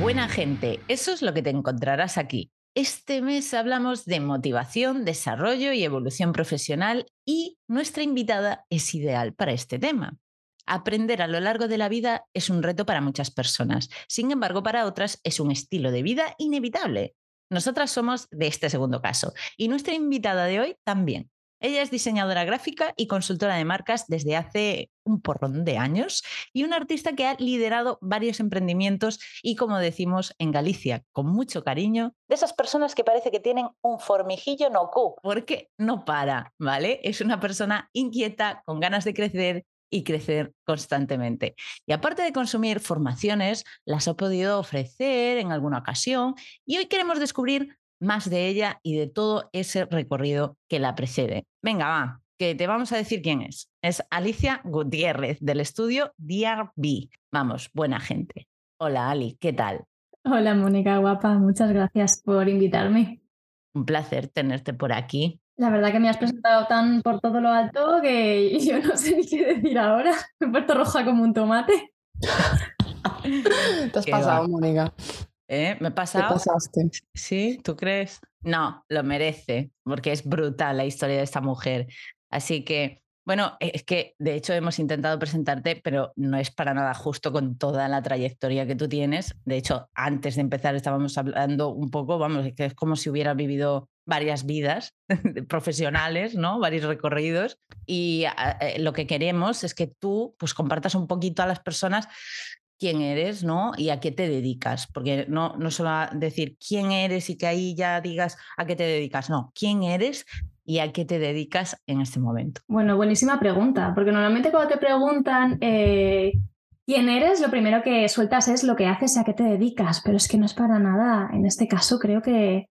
Buena gente, eso es lo que te encontrarás aquí. Este mes hablamos de motivación, desarrollo y evolución profesional y nuestra invitada es ideal para este tema. Aprender a lo largo de la vida es un reto para muchas personas, sin embargo para otras es un estilo de vida inevitable. Nosotras somos de este segundo caso y nuestra invitada de hoy también. Ella es diseñadora gráfica y consultora de marcas desde hace un porrón de años y una artista que ha liderado varios emprendimientos y, como decimos en Galicia, con mucho cariño, de esas personas que parece que tienen un formijillo no cu, porque no para, ¿vale? Es una persona inquieta, con ganas de crecer y crecer constantemente. Y aparte de consumir formaciones, las ha podido ofrecer en alguna ocasión y hoy queremos descubrir más de ella y de todo ese recorrido que la precede. Venga, va, que te vamos a decir quién es. Es Alicia Gutiérrez del estudio DRB. Vamos, buena gente. Hola Ali, ¿qué tal? Hola Mónica, guapa, muchas gracias por invitarme. Un placer tenerte por aquí. La verdad que me has presentado tan por todo lo alto que yo no sé ni qué decir ahora. Me he puesto roja como un tomate. Te has pasado, Mónica. ¿Eh? ¿Me he pasado? Te pasaste. ¿Sí? ¿Tú crees? No, lo merece, porque es brutal la historia de esta mujer. Así que, bueno, e, es que de hecho hemos intentado presentarte, pero no es para nada justo con toda la trayectoria que tú tienes. De hecho, antes de empezar estábamos hablando un poco, vamos, que es como si hubieras vivido varias vidas profesionales, ¿no? Varios recorridos. Y eh, lo que queremos es que tú pues compartas un poquito a las personas quién eres, ¿no? Y a qué te dedicas, porque no, no solo decir quién eres y que ahí ya digas a qué te dedicas, no, quién eres y a qué te dedicas en este momento. Bueno, buenísima pregunta, porque normalmente cuando te preguntan eh, quién eres, lo primero que sueltas es lo que haces y a qué te dedicas, pero es que no es para nada. En este caso creo que,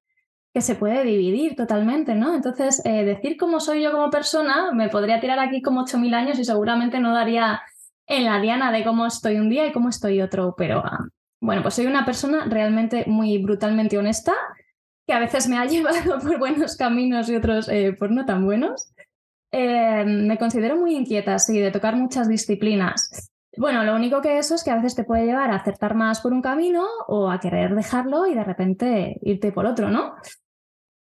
que se puede dividir totalmente, ¿no? Entonces, eh, decir cómo soy yo como persona, me podría tirar aquí como 8.000 años y seguramente no daría en la diana de cómo estoy un día y cómo estoy otro, pero ah, bueno, pues soy una persona realmente muy brutalmente honesta, que a veces me ha llevado por buenos caminos y otros eh, por no tan buenos. Eh, me considero muy inquieta, sí, de tocar muchas disciplinas. Bueno, lo único que eso es que a veces te puede llevar a acertar más por un camino o a querer dejarlo y de repente irte por otro, ¿no?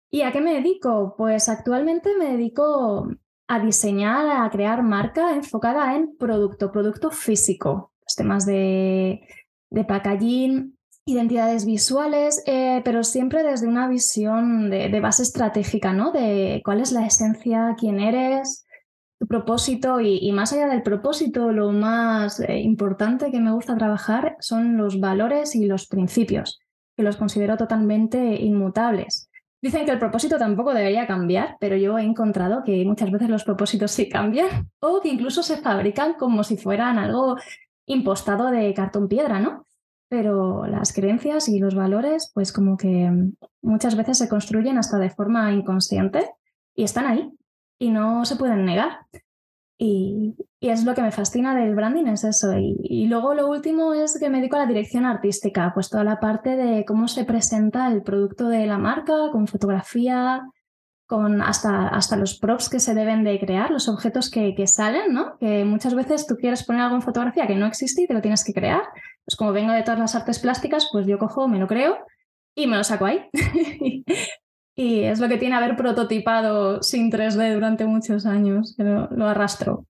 ¿Y a qué me dedico? Pues actualmente me dedico a diseñar, a crear marca enfocada en producto, producto físico, los temas de, de packaging, identidades visuales, eh, pero siempre desde una visión de, base estratégica, ¿no? De cuál es la esencia, quién eres, tu propósito y, más allá del propósito, lo más eh, importante que me gusta trabajar son los valores y los principios, que los considero totalmente inmutables. Dicen que el propósito tampoco debería cambiar, pero yo he encontrado que muchas veces los propósitos sí cambian o que incluso se fabrican como si fueran algo impostado de cartón piedra, ¿no? Pero las creencias y los valores, pues como que muchas veces se construyen hasta de forma inconsciente y están ahí y no se pueden negar. Y, es lo que me fascina del branding, es eso. Y, luego lo último es que me dedico a la dirección artística, pues toda la parte de cómo se presenta el producto de la marca, con fotografía, con hasta, hasta los props que se deben de crear, los objetos que, que, salen, ¿no? Que muchas veces tú quieres poner algo en fotografía que no existe y te lo tienes que crear. Pues como vengo de todas las artes plásticas, pues yo cojo, me lo creo y me lo saco ahí. Y es lo que tiene haber prototipado sin 3D durante muchos años, que lo, arrastro.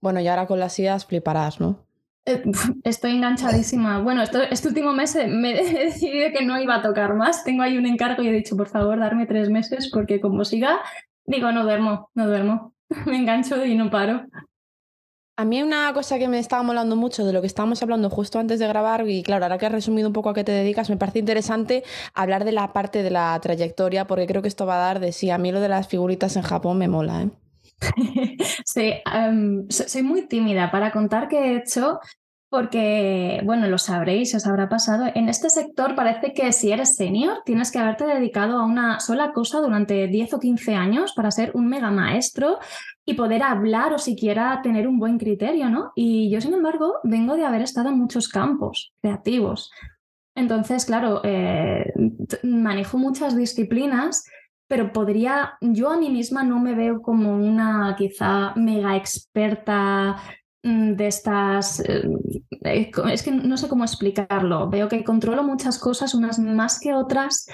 Bueno, y ahora con las ideas fliparás, ¿no? Eh, estoy enganchadísima. Bueno, este último mes me he decidido que no iba a tocar más. Tengo ahí un encargo y he dicho, por favor, darme tres meses porque como siga, digo, no duermo, no duermo. Me engancho y no paro. A mí una cosa que me estaba molando mucho de lo que estábamos hablando justo antes de grabar, y claro, ahora que has resumido un poco a qué te dedicas, me parece interesante hablar de la parte de la trayectoria, porque creo que esto va a dar de sí. A mí lo de las figuritas en Japón me mola, ¿eh? sí, em, soy muy tímida para contar qué he hecho porque, bueno, lo sabréis, os habrá pasado. En este sector parece que si eres senior tienes que haberte dedicado a una sola cosa durante 10 o 15 años para ser un mega maestro y poder hablar o siquiera tener un buen criterio, ¿no? Y yo, sin embargo, vengo de haber estado en muchos campos creativos. Entonces, claro, eh, manejo muchas disciplinas, pero podría, yo a mí misma no me veo como una quizá mega experta de estas... Eh, es que no sé cómo explicarlo. Veo que controlo muchas cosas, unas más que otras,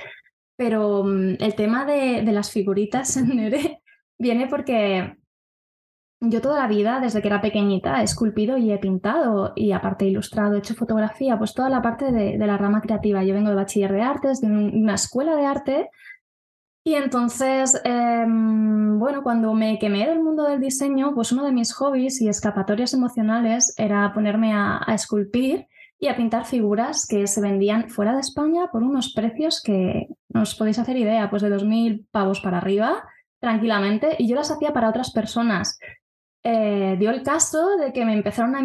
pero mm, el tema de, de las figuritas en viene porque yo toda la vida, desde que era pequeñita, he esculpido y he pintado y aparte ilustrado, he hecho fotografía, pues toda la parte de, la rama creativa. Yo vengo de bachiller de artes, de una escuela de arte y entonces, em, bueno, cuando me quemé del mundo del diseño, pues uno de mis hobbies y escapatorias emocionales era ponerme a, esculpir y a pintar figuras que se vendían fuera de España por unos precios que no os podéis hacer idea, pues de 2.000 pavos para arriba tranquilamente y yo las hacía para otras personas. Eh, dio el caso de que me empezaron a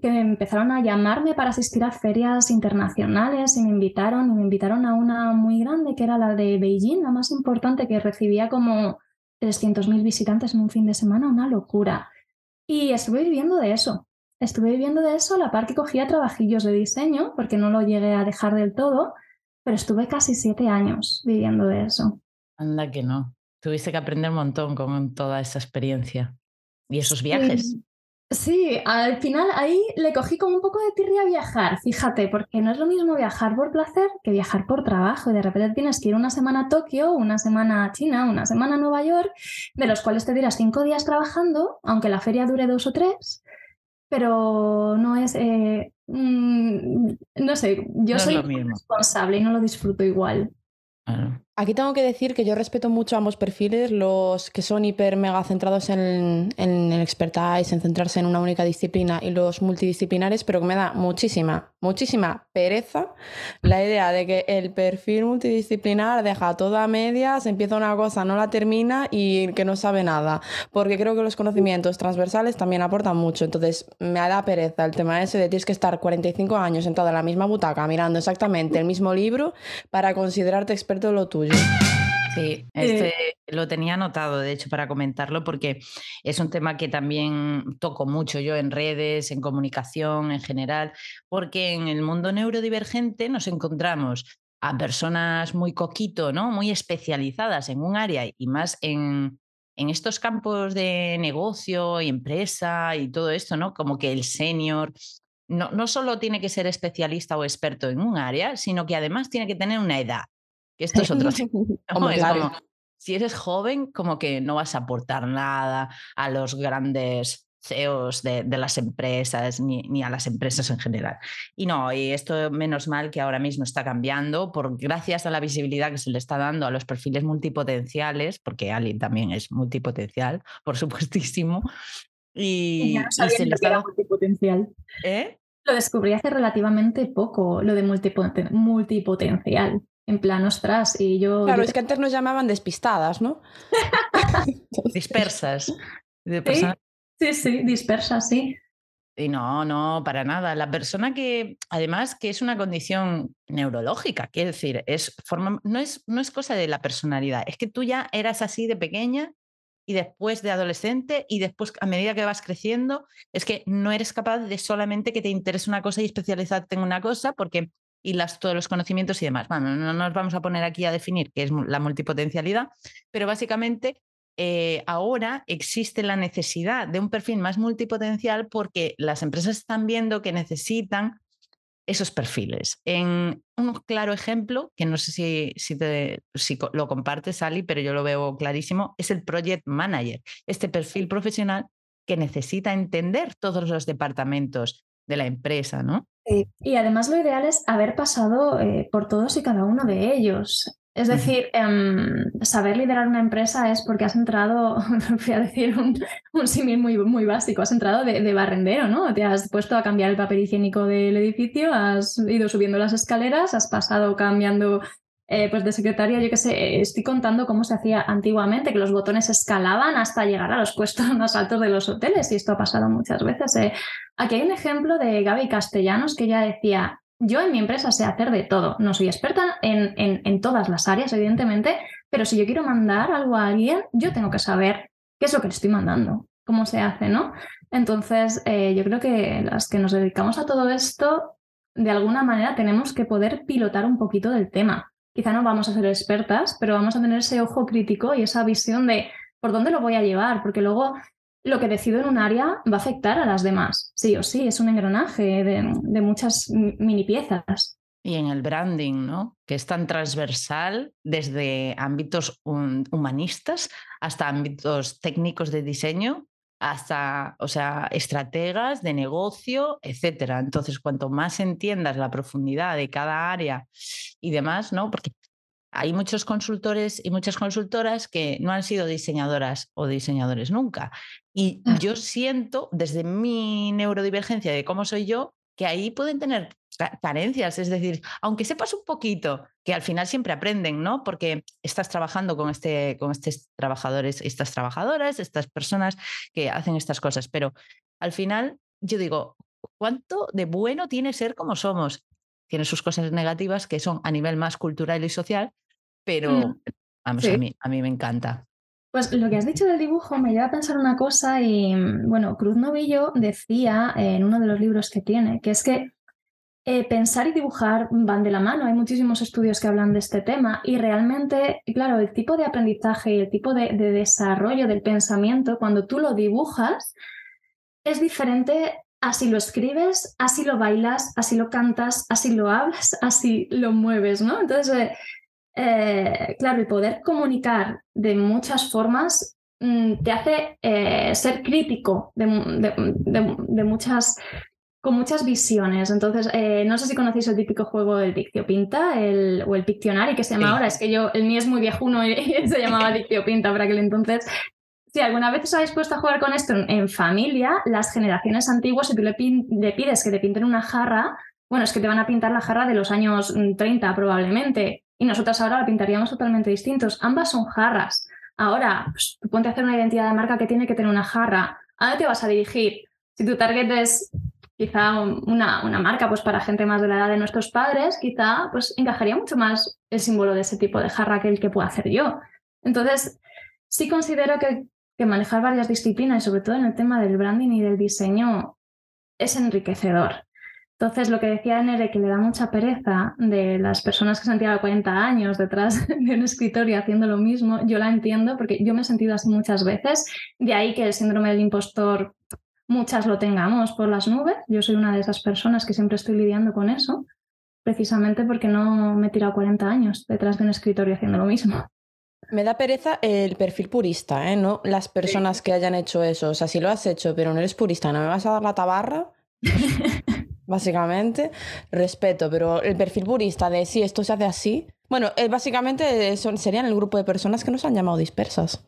que empezaron a llamarme para asistir a ferias internacionales y me invitaron y me invitaron a una muy grande que era la de Beijing, la más importante que recibía como 300.000 visitantes en un fin de semana, una locura. Y estuve viviendo de eso. Estuve viviendo de eso a la par que cogía trabajillos de diseño, porque no lo llegué a dejar del todo, pero estuve casi siete años viviendo de eso. Anda que no. Tuviste que aprender un montón con toda esa experiencia y esos viajes. Sí, al final ahí le cogí como un poco de tirria a viajar, fíjate, porque no es lo mismo viajar por placer que viajar por trabajo. Y de repente tienes que ir una semana a Tokio, una semana a China, una semana a Nueva York, de los cuales te dirás cinco días trabajando, aunque la feria dure dos o tres, pero no es, eh, mm, no sé, yo soy responsable y no lo disfruto igual. Aquí tengo que decir que yo respeto mucho ambos perfiles, los que son hiper mega centrados en, en, el expertise, en centrarse en una única disciplina y los multidisciplinares, pero que me da muchísima, muchísima pereza la idea de que el perfil multidisciplinar deja toda media, se empieza una cosa, no la termina y que no sabe nada, porque creo que los conocimientos transversales también aportan mucho, entonces me da pereza el tema ese de tienes que estar 45 años sentado en la misma butaca mirando exactamente el mismo libro para considerarte experto en lo tuyo. Sí, este lo tenía anotado, de hecho, para comentarlo, porque es un tema que también toco mucho yo en redes, en comunicación en general, porque en el mundo neurodivergente nos encontramos a personas muy coquito, ¿no? Muy especializadas en un área y más en, en estos campos de negocio y empresa y todo esto, ¿no? Como que el senior no, no solo tiene que ser especialista o experto en un área, sino que además tiene que tener una edad. Que esto es otro. si eres joven, como que no vas a aportar nada a los grandes CEOs de, las empresas ni, a las empresas en general. Y no, y esto menos mal que ahora mismo está cambiando por gracias a la visibilidad que se le está dando a los perfiles multipotenciales, porque Ali también es multipotencial, por supuestísimo. Y, se le está... multipotencial. ¿Eh? Lo descubrí hace relativamente poco, lo de multipotencial en plan, ostras, y yo... Claro, es que antes nos llamaban despistadas, ¿no? dispersas. Sí, sí, dispersas, sí. Y no, no, para nada. La persona que, además, que es una condición neurológica, quiere decir, es forma, no, es, no es cosa de la personalidad, es que tú ya eras así de pequeña y después de adolescente y después a medida que vas creciendo, es que no eres capaz de solamente que te interese una cosa y especializarte en una cosa, porque y las, todos los conocimientos y demás. Bueno, no nos vamos a poner aquí a definir qué es la multipotencialidad, pero básicamente eh, ahora existe la necesidad de un perfil más multipotencial porque las empresas están viendo que necesitan esos perfiles. En un claro ejemplo, que no sé si, si, lo compartes, Ali, pero yo lo veo clarísimo, es el Project Manager, este perfil profesional que necesita entender todos los departamentos de la empresa, ¿no? Y además lo ideal es haber pasado eh, por todos y cada uno de ellos. Es decir, em, saber liderar una empresa es porque has entrado, voy a decir un, un símil muy, muy básico, has entrado de, de, barrendero, ¿no? Te has puesto a cambiar el papel higiénico del edificio, has ido subiendo las escaleras, has pasado cambiando eh, pues de secretaria, yo qué sé, estoy contando cómo se hacía antiguamente, que los botones escalaban hasta llegar a los puestos más altos de los hoteles, y esto ha pasado muchas veces. Eh. Aquí hay un ejemplo de Gaby Castellanos que ya decía, yo en mi empresa sé hacer de todo, no soy experta en, en, todas las áreas, evidentemente, pero si yo quiero mandar algo a alguien, yo tengo que saber qué es lo que le estoy mandando, cómo se hace, ¿no? Entonces, eh, yo creo que las que nos dedicamos a todo esto, de alguna manera tenemos que poder pilotar un poquito del tema quizá no vamos a ser expertas, pero vamos a tener ese ojo crítico y esa visión de por dónde lo voy a llevar, porque luego lo que decido en un área va a afectar a las demás, sí o sí, es un engranaje de, de muchas mini piezas. Y en el branding, ¿no? Que es tan transversal desde ámbitos humanistas hasta ámbitos técnicos de diseño, hasta, o sea, estrategas de negocio, etcétera. Entonces, cuanto más entiendas la profundidad de cada área y demás, ¿no? Porque hay muchos consultores y muchas consultoras que no han sido diseñadoras o diseñadores nunca. Y yo siento, desde mi neurodivergencia de cómo soy yo, que ahí pueden tener carencias, es decir, aunque sepas un poquito, que al final siempre aprenden, ¿no? Porque estás trabajando con, este, con estos trabajadores, estas trabajadoras, estas personas que hacen estas cosas, pero al final yo digo, ¿cuánto de bueno tiene ser como somos? Tiene sus cosas negativas que son a nivel más cultural y social, pero mm, a, mí, a mí me encanta. Pues lo que has dicho del dibujo me lleva a pensar una cosa y, mm, bueno, Cruz Novillo decía en uno de los libros que tiene, que es que eh, pensar y dibujar van de la mano. Hay muchísimos estudios que hablan de este tema y realmente, claro, el tipo de aprendizaje y el tipo de, desarrollo del pensamiento, cuando tú lo dibujas, es diferente así lo escribes, así lo bailas, así lo cantas, así lo hablas, así lo mueves, ¿no? Entonces, eh, eh, claro, el poder comunicar de muchas formas mm, te hace ser crítico de, muchas con muchas visiones. Entonces, eh, no sé si conocéis el típico juego del Dictio Pinta el, o el Pictionary que se llama ahora. Es que yo, el mío es muy viejuno y, se llamaba Dictio Pinta para aquel entonces. Si alguna vez os habéis puesto a jugar con esto en, familia, las generaciones antiguas, si tú le, le, pides que te pinten una jarra, bueno, es que te van a pintar la jarra de los años 30 mm, probablemente. Y nosotras ahora la pintaríamos totalmente distintos. Ambas son jarras. Ahora, pues, tú ponte a hacer una identidad de marca que tiene que tener una jarra. ¿A dónde te vas a dirigir? Si tu target es quizá una, una, marca pues para gente más de la edad de nuestros padres, quizá pues encajaría mucho más el símbolo de ese tipo de jarra que el que puedo hacer yo. Entonces, sí considero que, que manejar varias disciplinas, sobre todo en el tema del branding y del diseño, es enriquecedor. Entonces, lo que decía Nere, que le da mucha pereza de las personas que se han tirado 40 años detrás de un escritorio haciendo lo mismo, yo la entiendo porque yo me he sentido así muchas veces. De ahí que el síndrome del impostor muchas lo tengamos por las nubes. Yo soy una de esas personas que siempre estoy lidiando con eso, precisamente porque no me he tirado 40 años detrás de un escritorio haciendo lo mismo. Me da pereza el perfil purista, ¿eh? No las personas que hayan hecho eso. O sea, si lo has hecho, pero no eres purista, ¿no me vas a dar la tabarra? básicamente, respeto, pero el perfil purista de si esto se hace así. Bueno, eh, básicamente serían el grupo de personas que nos han llamado dispersas.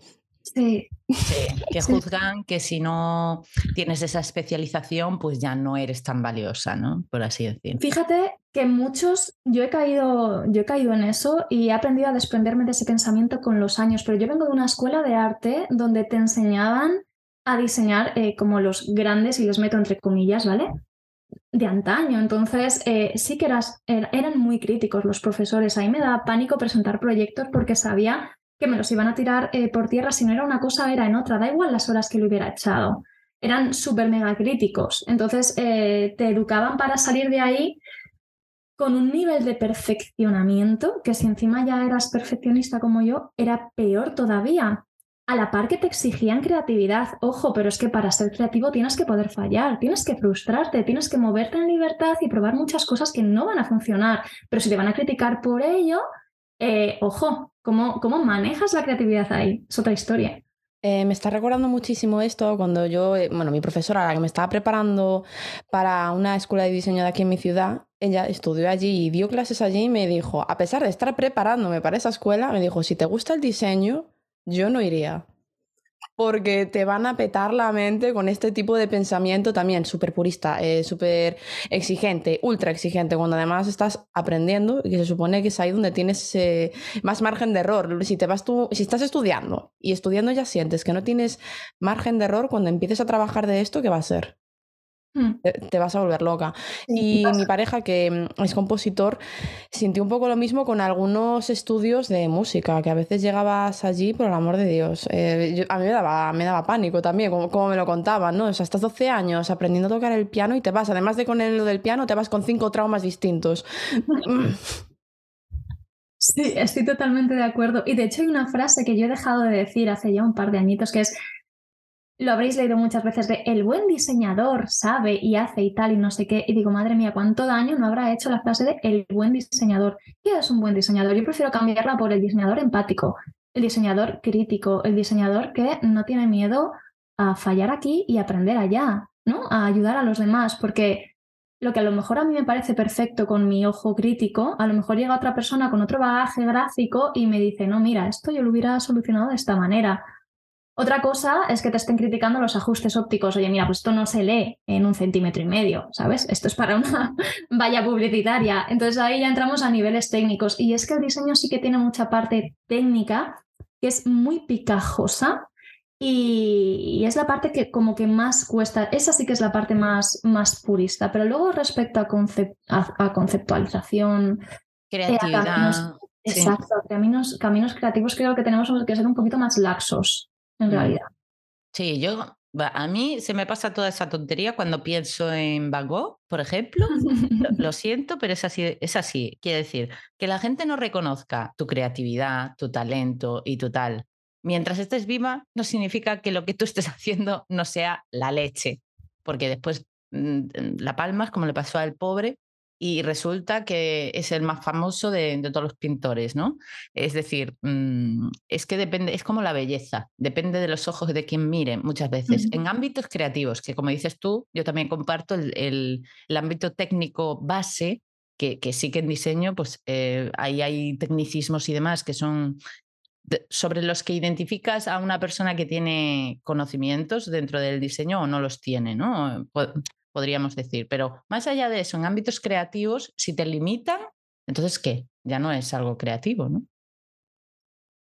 Sí. que juzgan que si no tienes esa especialización, pues ya no eres tan valiosa, ¿no? Por así decir. Fíjate que muchos, yo he caído, yo he caído en eso y he aprendido a desprenderme de ese pensamiento con los años, pero yo vengo de una escuela de arte donde te enseñaban a diseñar eh, como los grandes, y los meto entre comillas, ¿vale? de antaño. Entonces, eh, sí que eras, er, eran muy críticos los profesores. Ahí me daba pánico presentar proyectos porque sabía que me los iban a tirar eh, por tierra, si no era una cosa, era en otra, da igual las horas que lo hubiera echado. Eran súper mega críticos. Entonces eh, te educaban para salir de ahí con un nivel de perfeccionamiento que si encima ya eras perfeccionista como yo, era peor todavía. A la par que te exigían creatividad, ojo, pero es que para ser creativo tienes que poder fallar, tienes que frustrarte, tienes que moverte en libertad y probar muchas cosas que no van a funcionar. Pero si te van a criticar por ello, eh, ojo, ¿cómo, ¿cómo manejas la creatividad ahí? Es otra historia. Eh, me está recordando muchísimo esto cuando yo, eh, bueno, mi profesora, la que me estaba preparando para una escuela de diseño de aquí en mi ciudad, ella estudió allí y dio clases allí y me dijo, a pesar de estar preparándome para esa escuela, me dijo, si te gusta el diseño, yo no iría porque te van a petar la mente con este tipo de pensamiento también súper purista, eh, súper exigente, ultra exigente, cuando además estás aprendiendo y que se supone que es ahí donde tienes más margen de error. Si, te vas tú, si estás estudiando y estudiando ya sientes que no tienes margen de error, cuando empieces a trabajar de esto, ¿qué va a ser? Mm. Te, vas a volver loca. Y mi pareja, que mm, es compositor, sintió un poco lo mismo con algunos estudios de música, que a veces llegabas allí, por el amor de Dios. Eh, a mí me daba, me daba pánico también, como, me lo contaban, ¿no? O sea, estás 12 años aprendiendo a tocar el piano y te vas, además de con lo del piano, te vas con cinco traumas distintos. Sí, estoy totalmente de acuerdo. Y de hecho hay una frase que yo he dejado de decir hace ya un par de añitos que es lo habréis leído muchas veces de el buen diseñador sabe y hace y tal y no sé qué. Y digo, madre mía, ¿cuánto daño no habrá hecho la frase de el buen diseñador? ¿Qué es un buen diseñador? Yo prefiero cambiarla por el diseñador empático, el diseñador crítico, el diseñador que no tiene miedo a fallar aquí y aprender allá, ¿no? A ayudar a los demás, porque lo que a lo mejor a mí me parece perfecto con mi ojo crítico, a lo mejor llega otra persona con otro bagaje gráfico y me dice, no, mira, esto yo lo hubiera solucionado de esta manera. Otra cosa es que te estén criticando los ajustes ópticos. Oye, mira, pues esto no se lee en un centímetro y medio, ¿sabes? Esto es para una valla publicitaria. Entonces ahí ya entramos a niveles técnicos. Y es que el diseño sí que tiene mucha parte técnica que es muy picajosa y, es la parte que como que más cuesta. Esa sí que es la parte más, más purista. Pero luego respecto a, a, conceptualización, eh, creatividad. Exacto, caminos, caminos creativos creo que tenemos que ser un poquito más laxos en mm. realidad. Sí, yo, a mí se me pasa toda esa tontería cuando pienso en Van Gogh, por ejemplo. lo, siento, pero es así, es así. Quiere decir, que la gente no reconozca tu creatividad, tu talento y tu tal. Mientras estés viva, no significa que lo que tú estés haciendo no sea la leche, porque después mm, la palmas, como le pasó al pobre, y resulta que es el más famoso de, todos los pintores, ¿no? Es decir, mm, es que depende, es como la belleza, depende de los ojos de quien mire muchas veces. En ámbitos creativos, que como dices tú, yo también comparto el, ámbito técnico base, que, que, sí que en diseño, pues eh, ahí hay tecnicismos y demás que son sobre los que identificas a una persona que tiene conocimientos dentro del diseño o no los tiene, ¿no? Podríamos decir. Pero más allá de eso, en ámbitos creativos, si te limitan, entonces ¿qué? Ya no es algo creativo, ¿no?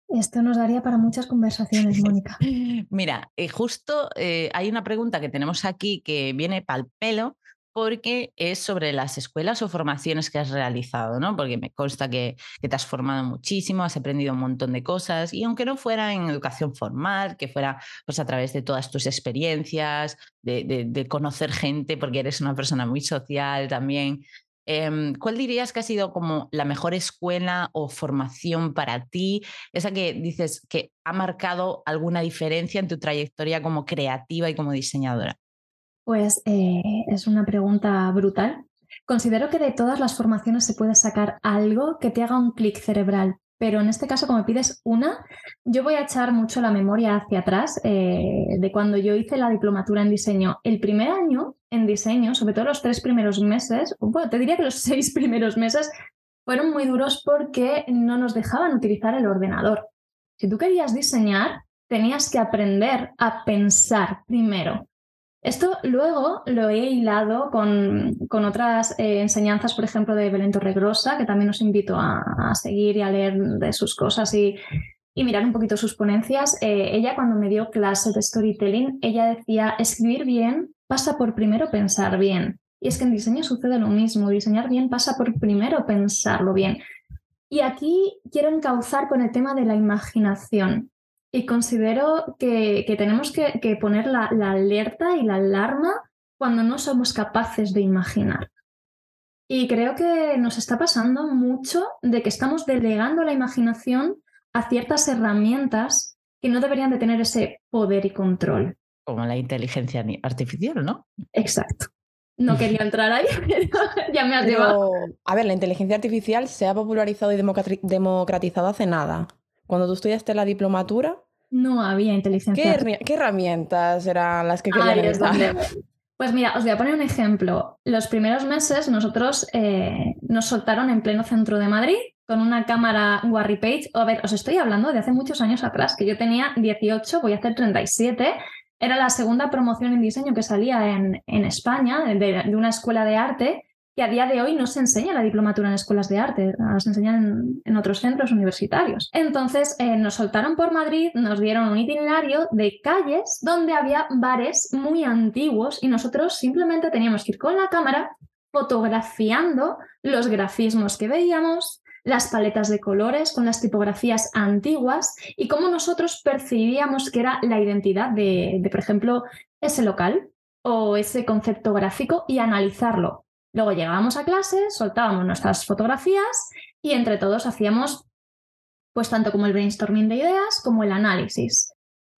Esto nos daría para muchas conversaciones, Mónica. Mira, eh, justo eh, hay una pregunta que tenemos aquí que viene pal pelo porque es sobre las escuelas o formaciones que has realizado, ¿no? Porque me consta que, te has formado muchísimo, has aprendido un montón de cosas y aunque no fuera en educación formal, que fuera pues a través de todas tus experiencias, de, conocer gente, porque eres una persona muy social también. Em, ¿Cuál dirías que ha sido como la mejor escuela o formación para ti? Esa que dices que ha marcado alguna diferencia en tu trayectoria como creativa y como diseñadora. Pues eh, es una pregunta brutal. Considero que de todas las formaciones se puede sacar algo que te haga un clic cerebral, pero en este caso, como pides una, yo voy a echar mucho la memoria hacia atrás eh, de cuando yo hice la diplomatura en diseño. El primer año en diseño, sobre todo los tres primeros meses, bueno, te diría que los seis primeros meses fueron muy duros porque no nos dejaban utilizar el ordenador. Si tú querías diseñar, tenías que aprender a pensar primero esto luego lo he hilado con, con otras eh, enseñanzas, por ejemplo, de Belén Torregrosa, que también os invito a, seguir y a leer de sus cosas y, y mirar un poquito sus ponencias. Eh, ella cuando me dio clases de storytelling, ella decía, escribir bien pasa por primero pensar bien. Y es que en diseño sucede lo mismo, diseñar bien pasa por primero pensarlo bien. Y aquí quiero encauzar con el tema de la imaginación. Y considero que, tenemos que, poner la, alerta y la alarma cuando no somos capaces de imaginar. Y creo que nos está pasando mucho de que estamos delegando la imaginación a ciertas herramientas que no deberían de tener ese poder y control. Como la inteligencia artificial, ¿no? Exacto. No quería entrar ahí, pero ya me has llevado. A ver, la inteligencia artificial se ha popularizado y democratizado hace nada. Cuando tú estudiaste la diplomatura... No había inteligencia ¿Qué, herramientas eran las que querían Pues mira, os voy a poner un ejemplo. Los primeros meses nosotros eh, nos soltaron en pleno centro de Madrid con una cámara Warry Page. A ver, os estoy hablando de hace muchos años atrás, que yo tenía 18, voy a hacer 37. Era la segunda promoción en diseño que salía en, en España, de, una escuela de arte, que a día de hoy no se enseña la diplomatura en escuelas de arte, se enseñan en, otros centros universitarios. Entonces eh, nos soltaron por Madrid, nos dieron un itinerario de calles donde había bares muy antiguos y nosotros simplemente teníamos que ir con la cámara fotografiando los grafismos que veíamos, las paletas de colores con las tipografías antiguas y cómo nosotros percibíamos que era la identidad de, de por ejemplo, ese local o ese concepto gráfico y analizarlo Luego llegábamos a clase, soltábamos nuestras fotografías y entre todos hacíamos pues tanto como el brainstorming de ideas como el análisis.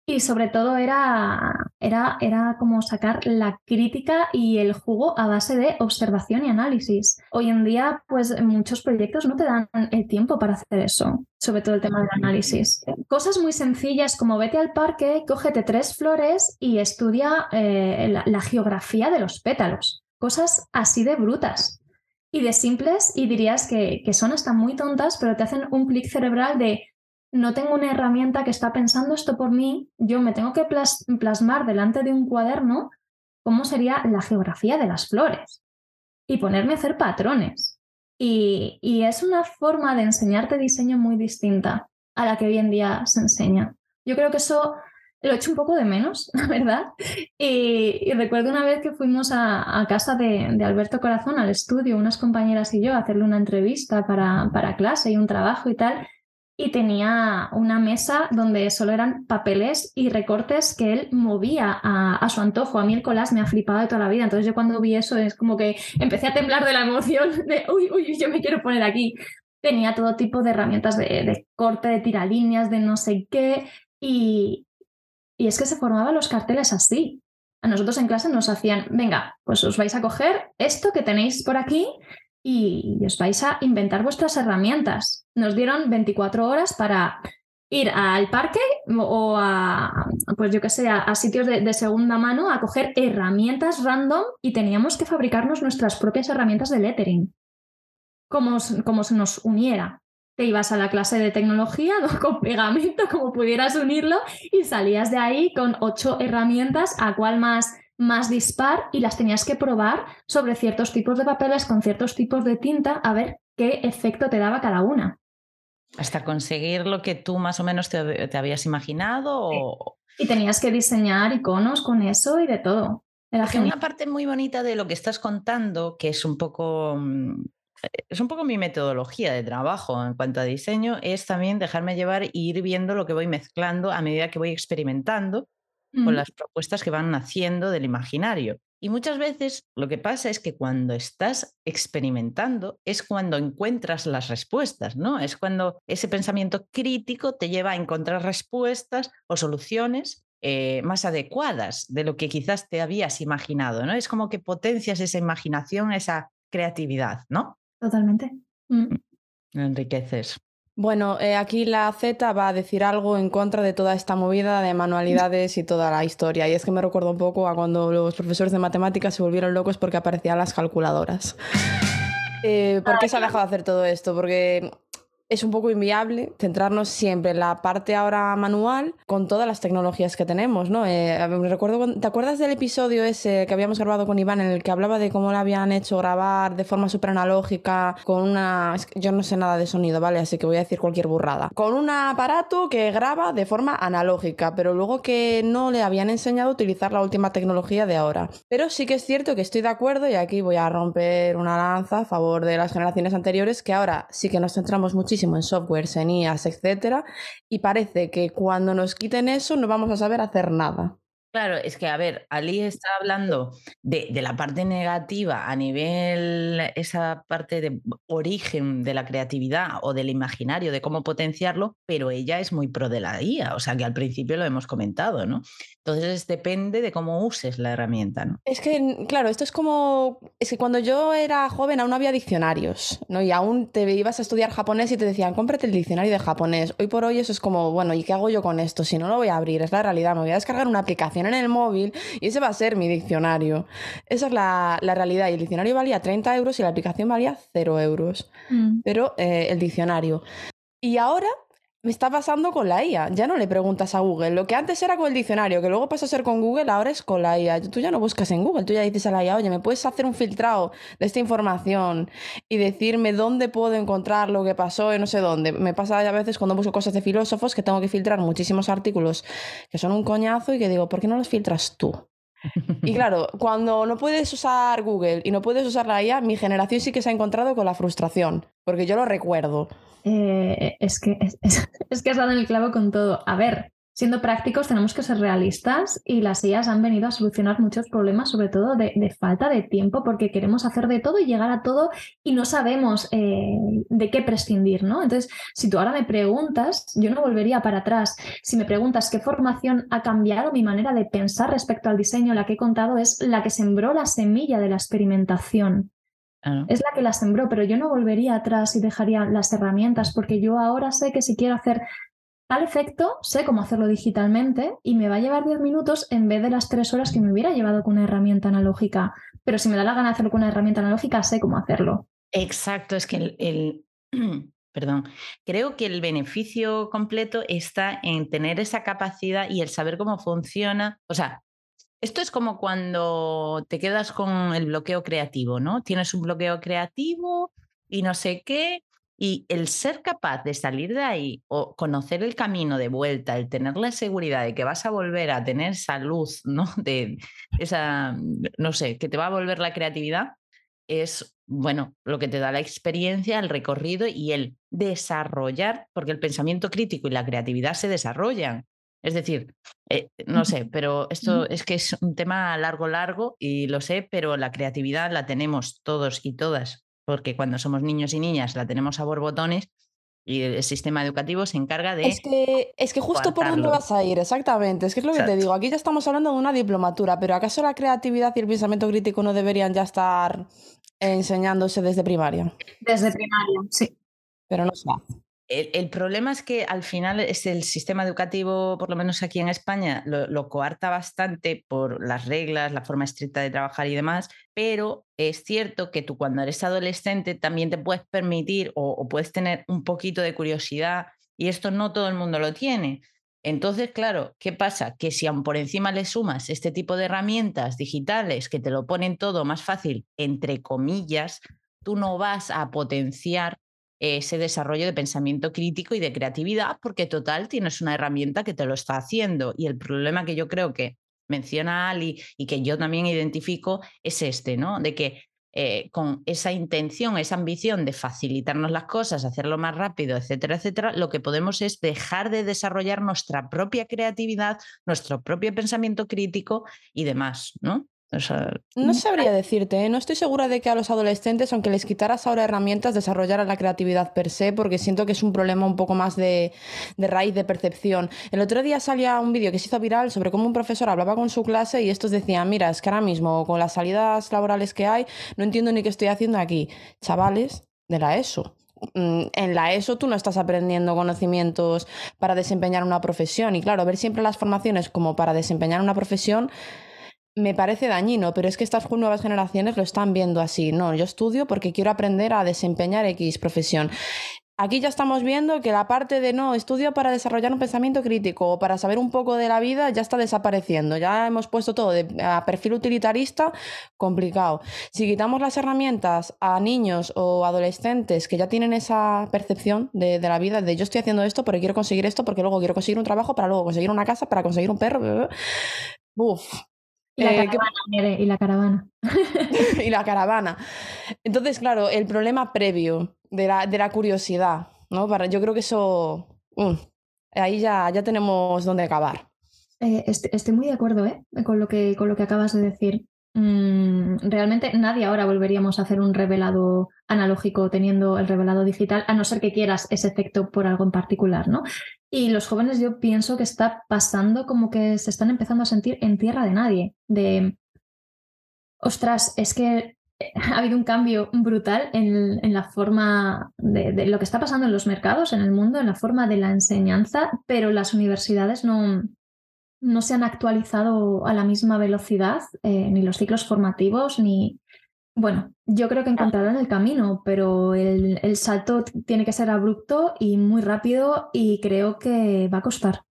y sobre todo era, era, era como sacar la crítica y el jugo a base de observación y análisis. Hoy en día, pues muchos proyectos no te dan el tiempo para hacer eso, sobre todo el tema del análisis. Cosas muy sencillas como vete al parque, cógete tres flores y estudia eh, la, geografía de los pétalos. Cosas así de brutas y de simples y dirías que, que son hasta muy tontas, pero te hacen un clic cerebral de no tengo una herramienta que está pensando esto por mí, yo me tengo que plasmar delante de un cuaderno cómo sería la geografía de las flores y ponerme a hacer patrones. Y, y, es una forma de enseñarte diseño muy distinta a la que hoy en día se enseña. Yo creo que eso lo he hecho un poco de menos, ¿verdad? Y, recuerdo una vez que fuimos a, casa de, de, Alberto Corazón, al estudio, unas compañeras y yo, a hacerle una entrevista para, para clase y un trabajo y tal, y tenía una mesa donde solo eran papeles y recortes que él movía a, su antojo. A mí el collage me ha flipado de toda la vida, entonces yo cuando vi eso es como que empecé a temblar de la emoción de, uy, uy, yo me quiero poner aquí. Tenía todo tipo de herramientas de, corte, de tiralíneas, de no sé qué, y, y es que se formaban los carteles así. A nosotros en clase nos hacían, venga, pues os vais a coger esto que tenéis por aquí y os vais a inventar vuestras herramientas. Nos dieron 24 horas para ir al parque o a, pues yo que sé, a, sitios de, segunda mano a coger herramientas random y teníamos que fabricarnos nuestras propias herramientas de lettering, como, como se nos uniera. Te ibas a la clase de tecnología con pegamento, como pudieras unirlo, y salías de ahí con ocho herramientas, a cuál más más dispar y las tenías que probar sobre ciertos tipos de papeles con ciertos tipos de tinta a ver qué efecto te daba cada una. Hasta conseguir lo que tú más o menos te, habías imaginado. Y tenías que diseñar iconos con eso y de todo. Era una parte muy bonita de lo que estás contando, que es un poco mm, es un poco mi metodología de trabajo en cuanto a diseño, es también dejarme llevar e ir viendo lo que voy mezclando a medida que voy experimentando con las propuestas que van naciendo del imaginario. Y muchas veces lo que pasa es que cuando estás experimentando es cuando encuentras las respuestas, ¿no? Es cuando ese pensamiento crítico te lleva a encontrar respuestas o soluciones eh, más adecuadas de lo que quizás te habías imaginado, ¿no? Es como que potencias esa imaginación, esa creatividad, ¿no? Totalmente. Mm. Enriqueces. Bueno, eh, aquí la Z va a decir algo en contra de toda esta movida de manualidades y toda la historia. Y es que me recuerdo un poco a cuando los profesores de matemáticas se volvieron locos porque aparecían las calculadoras. Eh, ¿Por qué se ha dejado de hacer todo esto? Porque es un poco inviable centrarnos siempre en la parte ahora manual con todas las tecnologías que tenemos, ¿no? Eh, recuerdo, ¿te acuerdas del episodio ese que habíamos grabado con Iván en el que hablaba de cómo le habían hecho grabar de forma súper analógica con una... yo no sé nada de sonido, ¿vale? Así que voy a decir cualquier burrada. Con un aparato que graba de forma analógica, pero luego que no le habían enseñado a utilizar la última tecnología de ahora. Pero sí que es cierto que estoy de acuerdo y aquí voy a romper una lanza a favor de las generaciones anteriores que ahora sí que nos centramos muchísimo en software, en IAS, etcétera, y parece que cuando nos quiten eso no vamos a saber hacer nada. Claro, es que, a ver, Ali está hablando de, la parte negativa a nivel, esa parte de origen de la creatividad o del imaginario, de cómo potenciarlo, pero ella es muy pro de la IA, o sea que al principio lo hemos comentado, ¿no? Entonces depende de cómo uses la herramienta, ¿no? Es que, claro, esto es como, es que cuando yo era joven aún no había diccionarios, ¿no? Y aún te ibas a estudiar japonés y te decían, cómprate el diccionario de japonés. Hoy por hoy eso es como, bueno, ¿y qué hago yo con esto? Si no lo voy a abrir, es la realidad, me voy a descargar una aplicación en el móvil y ese va a ser mi diccionario. Esa es la, realidad. Y el diccionario valía 30 euros y la aplicación valía 0 euros. Mm. Pero eh, el diccionario. Y ahora me está pasando con la IA. Ya no le preguntas a Google. Lo que antes era con el diccionario, que luego pasó a ser con Google, ahora es con la IA. Tú ya no buscas en Google, tú ya dices a la IA, oye, ¿me puedes hacer un filtrado de esta información y decirme dónde puedo encontrar lo que pasó y no sé dónde? Me pasa a veces cuando busco cosas de filósofos que tengo que filtrar muchísimos artículos que son un coñazo y que digo, ¿por qué no los filtras tú? Y claro, cuando no puedes usar Google y no puedes usar la IA, mi generación sí que se ha encontrado con la frustración, porque yo lo recuerdo. Eh, es, que, es, que has dado el clavo con todo. A ver, siendo prácticos, tenemos que ser realistas y las IAS han venido a solucionar muchos problemas, sobre todo de, falta de tiempo, porque queremos hacer de todo y llegar a todo y no sabemos eh, de qué prescindir, ¿no? Entonces, si tú ahora me preguntas, yo no volvería para atrás. Si me preguntas qué formación ha cambiado mi manera de pensar respecto al diseño, la que he contado es la que sembró la semilla de la experimentación. Es la que la sembró, pero yo no volvería atrás y dejaría las herramientas, porque yo ahora sé que si quiero hacer tal efecto, sé cómo hacerlo digitalmente y me va a llevar 10 minutos en vez de las 3 horas que me hubiera llevado con una herramienta analógica. Pero si me da la gana hacerlo con una herramienta analógica, sé cómo hacerlo. Exacto, es que el, perdón, creo que el beneficio completo está en tener esa capacidad y el saber cómo funciona. O sea, esto es como cuando te quedas con el bloqueo creativo, ¿no? Tienes un bloqueo creativo y no sé qué, y el ser capaz de salir de ahí o conocer el camino de vuelta, el tener la seguridad de que vas a volver a tener salud, ¿no? De esa, no sé, que te va a volver la creatividad, es, bueno, lo que te da la experiencia, el recorrido y el desarrollar, porque el pensamiento crítico y la creatividad se desarrollan. Es decir, eh, no sé, pero esto es que es un tema largo, largo y lo sé, pero la creatividad la tenemos todos y todas porque cuando somos niños y niñas la tenemos a borbotones y el sistema educativo se encarga de... Es que, es que justo por dónde vas a ir, exactamente. Es que es lo que te digo. Aquí ya estamos hablando de una diplomatura, pero ¿acaso la creatividad y el pensamiento crítico no deberían ya estar enseñándose desde primaria? Desde primaria, sí. Pero no se el, problema es que al final es el sistema educativo, por lo menos aquí en España, lo, coarta bastante por las reglas, la forma estricta de trabajar y demás, pero es cierto que tú cuando eres adolescente también te puedes permitir o, puedes tener un poquito de curiosidad y esto no todo el mundo lo tiene. Entonces, claro, ¿qué pasa? Que si aún por encima le sumas este tipo de herramientas digitales que te lo ponen todo más fácil, entre comillas, tú no vas a potenciar ese desarrollo de pensamiento crítico y de creatividad, porque total tienes una herramienta que te lo está haciendo. Y el problema que yo creo que menciona Ali y que yo también identifico es este, ¿no? De que eh, con esa intención, esa ambición de facilitarnos las cosas, hacerlo más rápido, etcétera, etcétera, lo que podemos es dejar de desarrollar nuestra propia creatividad, nuestro propio pensamiento crítico y demás, ¿no? No sabría decirte, ¿eh? no estoy segura de que a los adolescentes, aunque les quitaras ahora herramientas, desarrollaran la creatividad per se, porque siento que es un problema un poco más de, raíz de percepción. El otro día salía un vídeo que se hizo viral sobre cómo un profesor hablaba con su clase y estos decían, mira, es que ahora mismo con las salidas laborales que hay, no entiendo ni qué estoy haciendo aquí. Chavales de la ESO, mm, en la ESO tú no estás aprendiendo conocimientos para desempeñar una profesión. Y claro, ver siempre las formaciones como para desempeñar una profesión me parece dañino, pero es que estas nuevas generaciones lo están viendo así. No, yo estudio porque quiero aprender a desempeñar X profesión. Aquí ya estamos viendo que la parte de no, estudio para desarrollar un pensamiento crítico o para saber un poco de la vida ya está desapareciendo. Ya hemos puesto todo de, a perfil utilitarista, complicado. Si quitamos las herramientas a niños o adolescentes que ya tienen esa percepción de, la vida, de yo estoy haciendo esto porque quiero conseguir esto, porque luego quiero conseguir un trabajo, para luego conseguir una casa, para conseguir un perro. Uf, y la, eh, caravana, y la caravana. y la caravana. Entonces, claro, el problema previo de la, de la curiosidad, ¿no? Para, yo creo que eso. Mm, ahí ya, ya tenemos donde acabar. Eh, estoy, muy de acuerdo ¿eh? con, lo que, con lo que acabas de decir. Mm, realmente nadie ahora volveríamos a hacer un revelado analógico teniendo el revelado digital, a no ser que quieras ese efecto por algo en particular, ¿no? Y los jóvenes yo pienso que está pasando como que se están empezando a sentir en tierra de nadie, de, ostras, es que ha habido un cambio brutal en, la forma de, de, lo que está pasando en los mercados, en el mundo, en la forma de la enseñanza, pero las universidades no, no se han actualizado a la misma velocidad, eh, ni los ciclos formativos, ni, bueno, yo creo que encontrarán el camino, pero el, salto tiene que ser abrupto y muy rápido y creo que va a costar.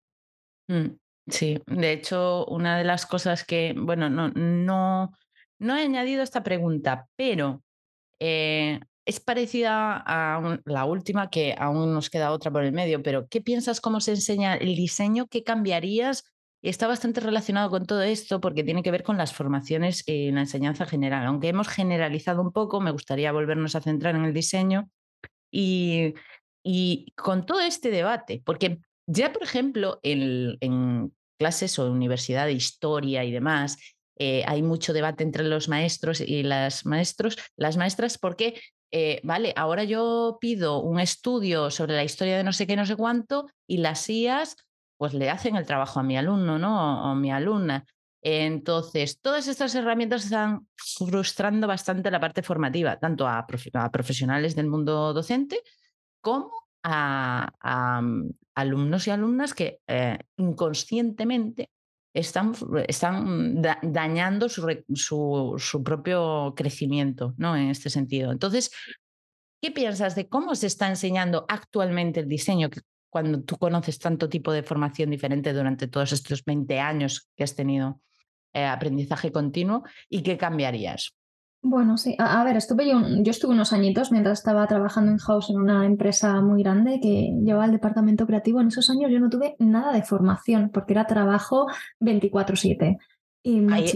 Mm, sí, de hecho, una de las cosas que, bueno, no, no, no he añadido esta pregunta, pero eh, es parecida a la última, que aún nos queda otra por el medio, pero ¿qué piensas cómo se enseña el diseño? ¿Qué cambiarías está bastante relacionado con todo esto porque tiene que ver con las formaciones en la enseñanza general. Aunque hemos generalizado un poco, me gustaría volvernos a centrar en el diseño y, y con todo este debate, porque Ya, por ejemplo, en, clases o universidad de historia y demás, eh, hay mucho debate entre los maestros y las maestros, las maestras, porque, eh, vale, ahora yo pido un estudio sobre la historia de no sé qué, no sé cuánto, y las IAS, pues le hacen el trabajo a mi alumno, ¿no? O, mi alumna. Entonces, todas estas herramientas están frustrando bastante la parte formativa, tanto a, profesionales del mundo docente como a, mm, alumnos y alumnas que eh, inconscientemente están, están dañando su, propio crecimiento ¿no? en este sentido. Entonces, ¿qué piensas de cómo se está enseñando actualmente el diseño cuando tú conoces tanto tipo de formación diferente durante todos estos 20 años que has tenido eh, aprendizaje continuo y qué cambiarías? Bueno, sí. A, ver, estuve yo, yo estuve unos añitos mientras estaba trabajando en house en una empresa muy grande que llevaba el departamento creativo. En esos años yo no tuve nada de formación porque era trabajo 24/7.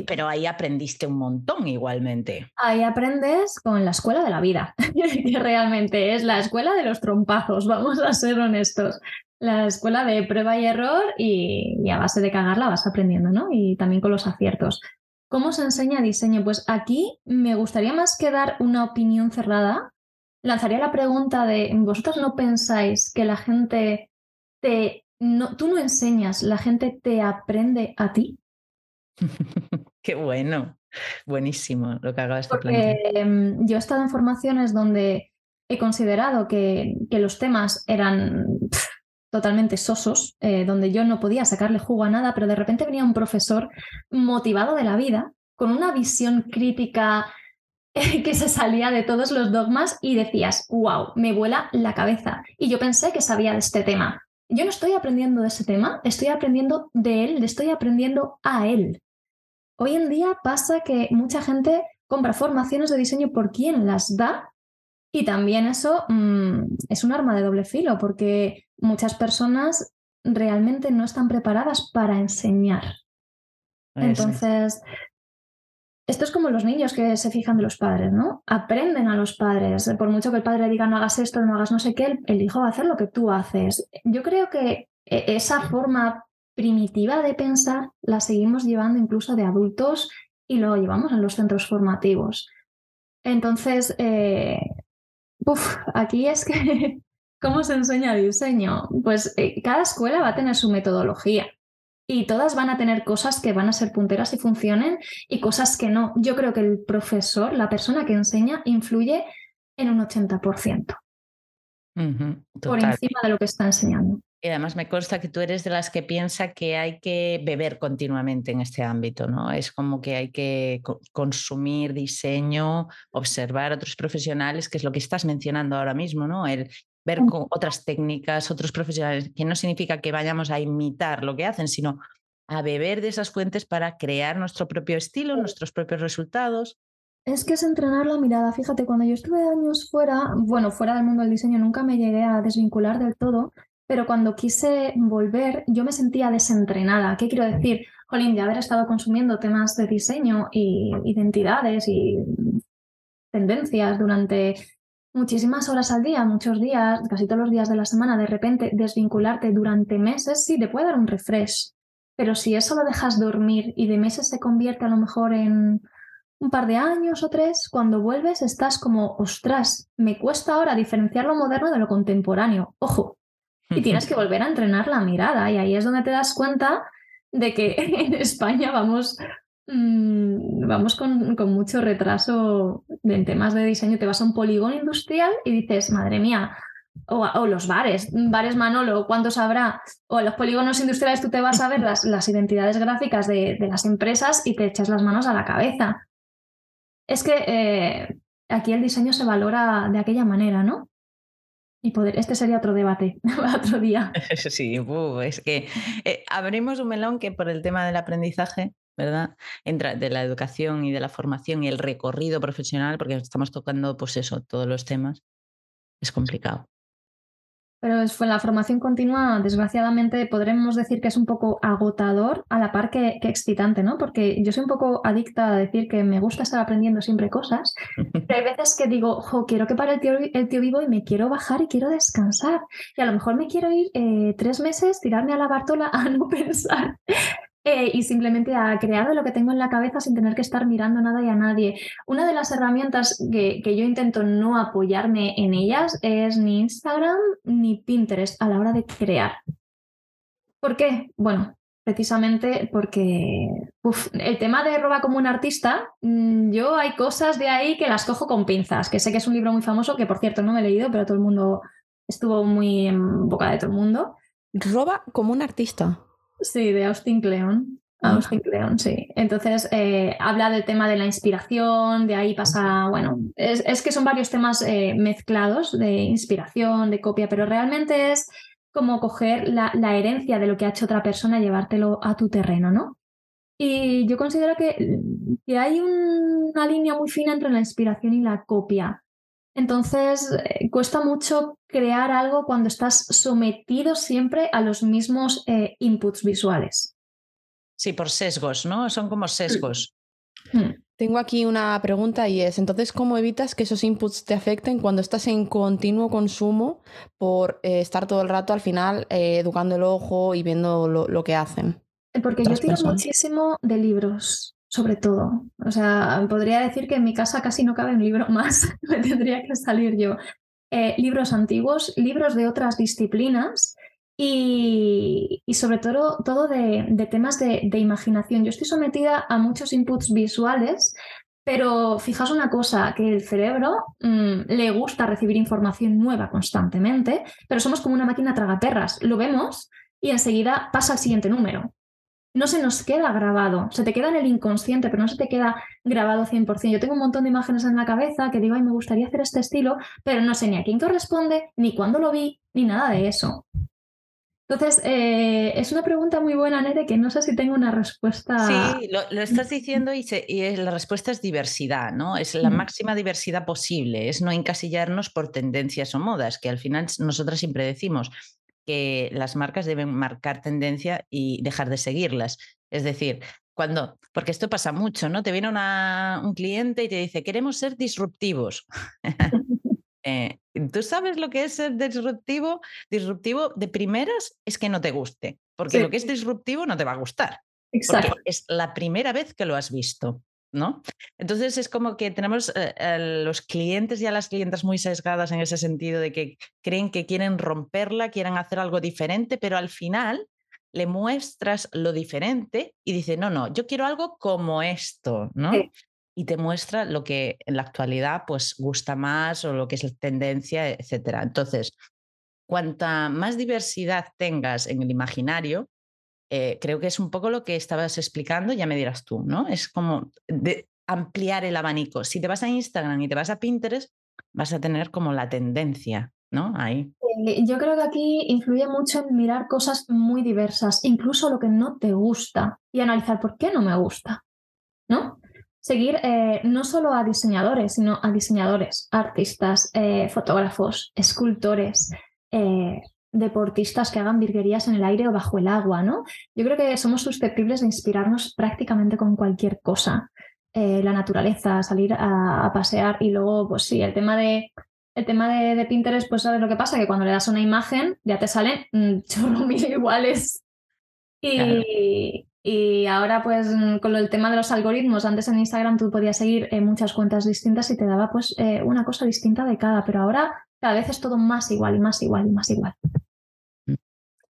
Pero ahí aprendiste un montón igualmente. Ahí aprendes con la escuela de la vida, que realmente es la escuela de los trompazos, vamos a ser honestos. La escuela de prueba y error y, y a base de cagarla vas aprendiendo, ¿no? Y también con los aciertos. ¿Cómo se enseña diseño? Pues aquí me gustaría más que dar una opinión cerrada. Lanzaría la pregunta de, ¿vosotros no pensáis que la gente te... No, tú no enseñas, la gente te aprende a ti? Qué bueno, buenísimo lo que acabas de Porque em, yo he estado en formaciones donde he considerado que, que los temas eran totalmente sosos, eh, donde yo no podía sacarle jugo a nada, pero de repente venía un profesor motivado de la vida, con una visión crítica que se salía de todos los dogmas y decías, wow, me vuela la cabeza. Y yo pensé que sabía de este tema. Yo no estoy aprendiendo de ese tema, estoy aprendiendo de él, le estoy aprendiendo a él. Hoy en día pasa que mucha gente compra formaciones de diseño por quien las da y también eso mm, es un arma de doble filo porque muchas personas realmente no están preparadas para enseñar. Entonces, esto es como los niños que se fijan de los padres, ¿no? Aprenden a los padres. Por mucho que el padre diga no hagas esto, no hagas no sé qué, el hijo va a hacer lo que tú haces. Yo creo que e, esa forma primitiva de pensar la seguimos llevando incluso de adultos y lo llevamos en los centros formativos. Entonces, eh, aquí es que ¿Cómo se enseña diseño? Pues eh, cada escuela va a tener su metodología y todas van a tener cosas que van a ser punteras y funcionen y cosas que no. Yo creo que el profesor, la persona que enseña, influye en un 80% por encima de lo que está enseñando. Y además me consta que tú eres de las que piensa que hay que beber continuamente en este ámbito, ¿no? Es como que hay que consumir diseño, observar a otros profesionales, que es lo que estás mencionando ahora mismo, ¿no? El ver con otras técnicas, otros profesionales, que no significa que vayamos a imitar lo que hacen, sino a beber de esas fuentes para crear nuestro propio estilo, nuestros propios resultados. Es que es entrenar la mirada. Fíjate, cuando yo estuve años fuera, bueno, fuera del mundo del diseño, nunca me llegué a desvincular del todo, pero cuando quise volver, yo me sentía desentrenada. ¿Qué quiero decir? Jolín, de haber estado consumiendo temas de diseño y identidades y tendencias durante muchísimas horas al día, muchos días, casi todos los días de la semana, de repente desvincularte durante meses, sí, te puede dar un refresh. Pero si eso lo dejas dormir y de meses se convierte a lo mejor en un par de años o tres, cuando vuelves estás como, ostras, me cuesta ahora diferenciar lo moderno de lo contemporáneo. Ojo. Y tienes que volver a entrenar la mirada y ahí es donde te das cuenta de que en España vamos Mm, vamos con, mucho retraso en temas de diseño. Te vas a un polígono industrial y dices, madre mía, o, los bares, bares Manolo, ¿cuántos habrá? O en los polígonos industriales tú te vas a ver las, las identidades gráficas de, las empresas y te echas las manos a la cabeza. Es que eh, aquí el diseño se valora de aquella manera, ¿no? Y poder, este sería otro debate, otro día. Sí, es que eh, abrimos un melón que por el tema del aprendizaje ¿verdad? Entra de la educación y de la formación y el recorrido profesional, porque estamos tocando, pues eso, todos los temas, es complicado. Pero fue la formación continua, desgraciadamente, podremos decir que es un poco agotador a la par que, excitante, ¿no? Porque yo soy un poco adicta a decir que me gusta estar aprendiendo siempre cosas, pero hay veces que digo, jo, quiero que pare el tío, el tío vivo y me quiero bajar y quiero descansar. Y a lo mejor me quiero ir eh, tres meses, tirarme a la Bartola a no pensar eh, y simplemente a crear de lo que tengo en la cabeza sin tener que estar mirando nada y a nadie. Una de las herramientas que, yo intento no apoyarme en ellas es ni Instagram ni Pinterest a la hora de crear. ¿Por qué? Bueno, precisamente porque el tema de roba como un artista, mm, yo hay cosas de ahí que las cojo con pinzas, que sé que es un libro muy famoso, que por cierto no me he leído, pero todo el mundo estuvo muy en boca de todo el mundo. Roba como un artista. Sí, de Austin Kleon. Austin Kleon, sí. Entonces, eh, habla del tema de la inspiración, de ahí pasa, bueno, es, que son varios temas eh, mezclados de inspiración, de copia, pero realmente es como coger la, herencia de lo que ha hecho otra persona y llevártelo a tu terreno, ¿no? Y yo considero que, que hay una línea muy fina entre la inspiración y la copia. Entonces, eh, cuesta mucho crear algo cuando estás sometido siempre a los mismos eh, inputs visuales. Sí, por sesgos, ¿no? Son como sesgos. Hmm. Tengo aquí una pregunta y es, entonces, ¿cómo evitas que esos inputs te afecten cuando estás en continuo consumo por eh, estar todo el rato al final educando el ojo y viendo lo, que hacen? Porque yo tiro muchísimo de libros sobre todo. O sea, podría decir que en mi casa casi no cabe un libro más, me tendría que salir yo. Eh, libros antiguos, libros de otras disciplinas y, sobre todo, todo de, temas de, imaginación. Yo estoy sometida a muchos inputs visuales, pero fijaos una cosa, que el cerebro mm, le gusta recibir información nueva constantemente, pero somos como una máquina tragaperras. Lo vemos y enseguida pasa al siguiente número no se nos queda grabado, se te queda en el inconsciente, pero no se te queda grabado 100%. Yo tengo un montón de imágenes en la cabeza que digo, ay, me gustaría hacer este estilo, pero no sé ni a quién corresponde, ni cuándo lo vi, ni nada de eso. Entonces, eh, es una pregunta muy buena, Nere, que no sé si tengo una respuesta. Sí, lo, estás diciendo y, la respuesta es diversidad, ¿no? Es la máxima diversidad posible, es no encasillarnos por tendencias o modas, que al final nosotras siempre decimos, que las marcas deben marcar tendencia y dejar de seguirlas. Es decir, cuando, porque esto pasa mucho, ¿no? Te viene un cliente y te dice, queremos ser disruptivos. Eh, ¿Tú sabes lo que es ser disruptivo? Disruptivo de primeras es que no te guste, porque lo que es disruptivo no te va a gustar. Exacto. es la primera vez que lo has visto. ¿No? Entonces es como que tenemos eh, los clientes y a las clientas muy sesgadas en ese sentido de que creen que quieren romperla, quieren hacer algo diferente, pero al final le muestras lo diferente y dice, no, no, yo quiero algo como esto, ¿no? Y te muestra lo que en la actualidad pues gusta más o lo que es tendencia, etcétera. Entonces, cuanta más diversidad tengas en el imaginario, eh, creo que es un poco lo que estabas explicando, ya me dirás tú, ¿no? Es como de ampliar el abanico. Si te vas a Instagram y te vas a Pinterest, vas a tener como la tendencia, ¿no? Ahí. Eh, yo creo que aquí influye mucho en mirar cosas muy diversas, incluso lo que no te gusta, y analizar por qué no me gusta, ¿no? Seguir eh, no solo a diseñadores, sino a diseñadores, artistas, fotógrafos, escultores, deportistas que hagan virguerías en el aire o bajo el agua, ¿no? Yo creo que somos susceptibles de inspirarnos prácticamente con cualquier cosa. Eh, la naturaleza, salir a, pasear y luego, pues sí, el tema de el tema de, Pinterest, pues sabes lo que pasa, que cuando le das una imagen ya te salen mm, chorro mil iguales. Y, y, ahora, pues con el tema de los algoritmos, antes en Instagram tú podías seguir eh, muchas cuentas distintas y te daba pues eh, una cosa distinta de cada, pero ahora cada vez es todo más igual y más igual y más igual.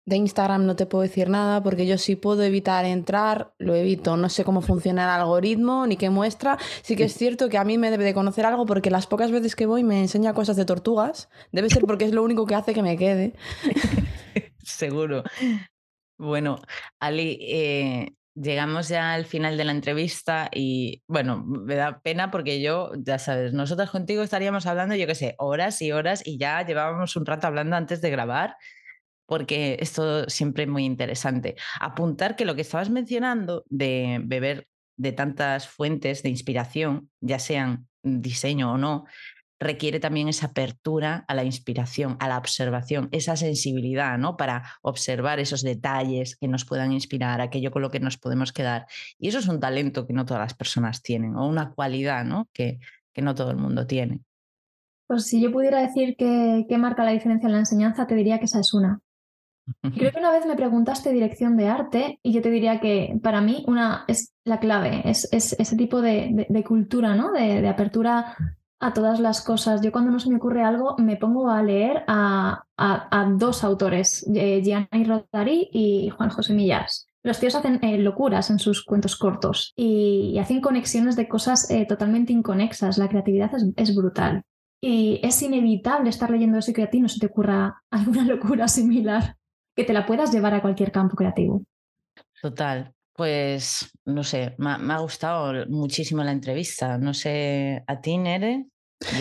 De Instagram no te puedo decir nada porque yo sí puedo evitar entrar, lo evito. No sé cómo funciona el algoritmo ni qué muestra. Sí que es cierto que a mí me debe de conocer algo porque las pocas veces que voy me enseña cosas de tortugas. Debe ser porque es lo único que hace que me quede. Seguro. Bueno, Ali, eh, llegamos ya al final de la entrevista y bueno, me da pena porque yo, ya sabes, nosotros contigo estaríamos hablando, yo qué sé, horas y horas y ya llevábamos un rato hablando antes de grabar porque esto siempre muy interesante. Apuntar que lo que estabas mencionando de beber de tantas fuentes de inspiración, ya sean diseño o no, requiere también esa apertura a la inspiración, a la observación, esa sensibilidad, ¿no? Para observar esos detalles que nos puedan inspirar, aquello con lo que nos podemos quedar. Y eso es un talento que no todas las personas tienen, o una cualidad, ¿no? Que, que no todo el mundo tiene. Pues si yo pudiera decir que, marca la diferencia en la enseñanza, te diría que esa es una. Creo que una vez me preguntaste dirección de arte y yo te diría que para mí una es la clave, es, ese tipo de, cultura, ¿no? De, apertura a todas las cosas. Yo cuando no se me ocurre algo me pongo a leer a, dos autores, eh, Gianni Rodari y Juan José Millás. Los tíos hacen eh, locuras en sus cuentos cortos y, hacen conexiones de cosas eh, totalmente inconexas. La creatividad es brutal. Y es inevitable estar leyendo eso y que a ti no se te ocurra alguna locura similar, que te la puedas llevar a cualquier campo creativo. Total. Pues no sé, me, ha gustado muchísimo la entrevista. No sé, ¿a ti, Nere?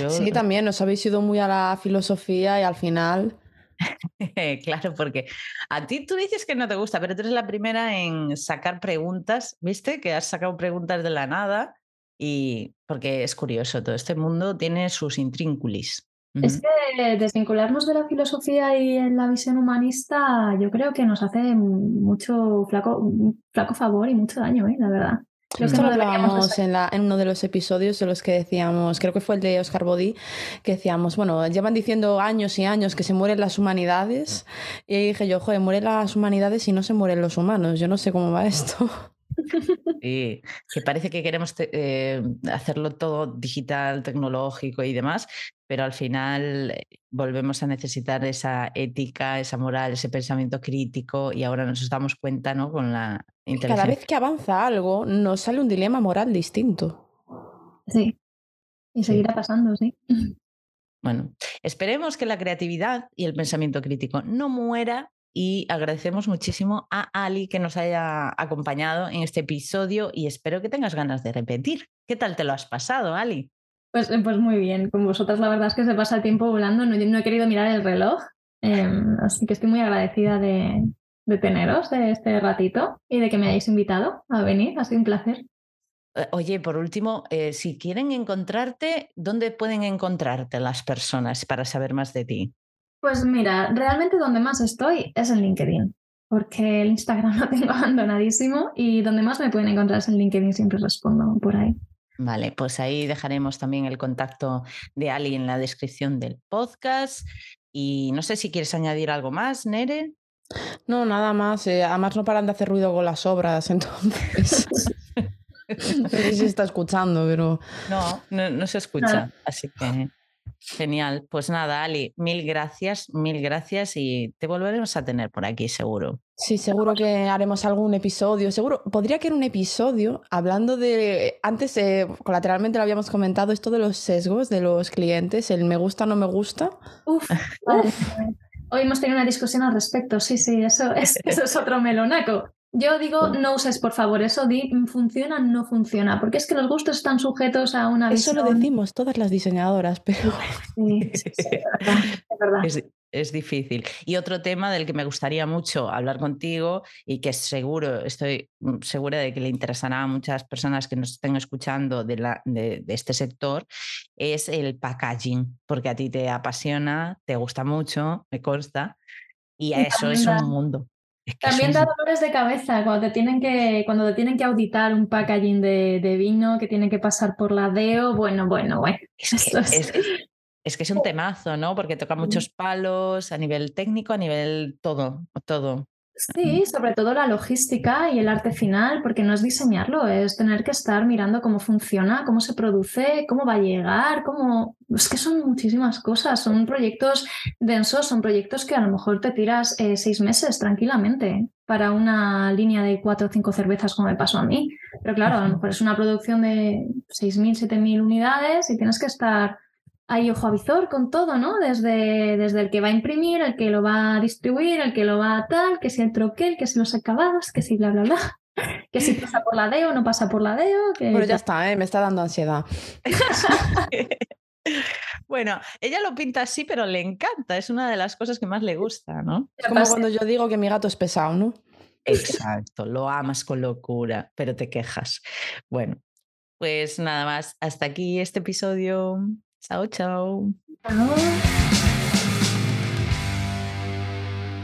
Sí, también nos habéis ido muy a la filosofía y al final. claro, porque a ti tú dices que no te gusta, pero tú eres la primera en sacar preguntas, ¿viste? Que has sacado preguntas de la nada y porque es curioso, todo este mundo tiene sus intrínculis. Es que desvincularnos de la filosofía y en la visión humanista yo creo que nos hace mucho flaco, flaco favor y mucho daño, ¿eh? la verdad. Esto lo hablábamos en, en, uno de los episodios de los que decíamos, creo que fue el de Oscar Bodí, que decíamos, bueno, llevan diciendo años y años que se mueren las humanidades. Y dije yo, joder, mueren las humanidades y no se mueren los humanos. Yo no sé cómo va esto. Y que parece que queremos eh, hacerlo todo digital, tecnológico y demás, pero al final eh, volvemos a necesitar esa ética, esa moral, ese pensamiento crítico y ahora nos damos cuenta ¿no? con la inteligencia. Cada vez que avanza algo, nos sale un dilema moral distinto. Sí, y seguirá pasando, sí. Bueno, esperemos que la creatividad y el pensamiento crítico no muera y agradecemos muchísimo a Ali que nos haya acompañado en este episodio y espero que tengas ganas de repetir. ¿Qué tal te lo has pasado, Ali? Pues, eh, pues muy bien, con vosotras la verdad es que se pasa el tiempo volando, no, no he querido mirar el reloj, em, así que estoy muy agradecida de, teneros de este ratito y de que me hayáis invitado a venir, ha sido un placer. Eh, oye, por último, eh, si quieren encontrarte, ¿dónde pueden encontrarte las personas para saber más de ti? Pues mira, realmente donde más estoy es en LinkedIn, porque el Instagram lo tengo abandonadísimo y donde más me pueden encontrar es en LinkedIn, siempre respondo por ahí. Vale, pues ahí dejaremos también el contacto de Ali en la descripción del podcast. Y no sé si quieres añadir algo más, Nere. No, nada más. Eh, además no paran de hacer ruido con las obras, entonces. no sé si se está escuchando, pero. No, no, no se escucha. Así que Genial. Pues nada, Ali, mil gracias, mil gracias y te volveremos a tener por aquí, seguro. Sí, seguro que haremos algún episodio. Seguro, podría que en un episodio hablando de. Antes, eh, colateralmente lo habíamos comentado, esto de los sesgos de los clientes, el me gusta, no me gusta. Uf, Hoy hemos tenido una discusión al respecto. Sí, sí, eso es, eso es otro melonaco. Yo digo, no uses por favor eso, di funciona, no funciona, porque es que los gustos están sujetos a una Eso lo decimos todas las diseñadoras, pero... es, difícil. Y otro tema del que me gustaría mucho hablar contigo y que seguro, estoy mm, segura de que le interesará a muchas personas que nos estén escuchando de, la, de, este sector, es el packaging, porque a ti te apasiona, te gusta mucho, me consta, y eso es un mundo. También da dolores de cabeza cuando te tienen que, cuando te tienen que auditar un packaging de, vino que tiene que pasar por la DEO. Bueno, bueno, bueno. Es que es, un temazo, ¿no? Porque toca muchos palos a nivel técnico, a nivel todo, todo. Sí, sobre todo la logística y el arte final, porque no es diseñarlo, es tener que estar mirando cómo funciona, cómo se produce, cómo va a llegar, cómo... Es que son muchísimas cosas, son proyectos densos, son proyectos que a lo mejor te tiras eh, seis meses tranquilamente para una línea de cuatro o cinco cervezas como me pasó a mí. Pero claro, a lo mejor es una producción de 6.000, 7.000 unidades y tienes que estar hay ojo avizor con todo, ¿no? Desde, desde el que va a imprimir, el que lo va a distribuir, el que lo va a tal, que si el troquel, que si los acabados, que si bla, bla, bla. Que si pasa por la DEO, no pasa por la DEO. Que... Bueno, ya está, ¿eh? me está dando ansiedad. bueno, ella lo pinta así, pero le encanta, es una de las cosas que más le gusta, ¿no? Es como cuando yo digo que mi gato es pesado, ¿no? Exacto, lo amas con locura, pero te quejas. Bueno, pues nada más, hasta aquí este episodio. Chao, chao.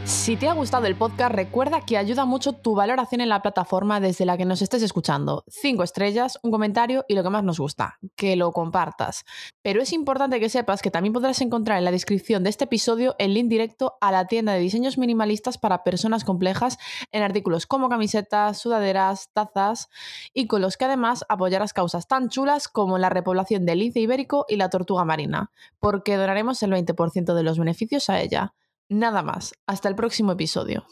Si te ha gustado el podcast, recuerda que ayuda mucho tu valoración en la plataforma desde la que nos estés escuchando. Cinco estrellas, un comentario y lo que más nos gusta, que lo compartas. Pero es importante que sepas que también podrás encontrar en la descripción de este episodio el link directo a la tienda de diseños minimalistas para personas complejas en artículos como camisetas, sudaderas, tazas y con los que además apoyarás causas tan chulas como la repoblación del lince ibérico y la tortuga marina, porque donaremos el 20% de los beneficios a ella. Nada más. Hasta el próximo episodio.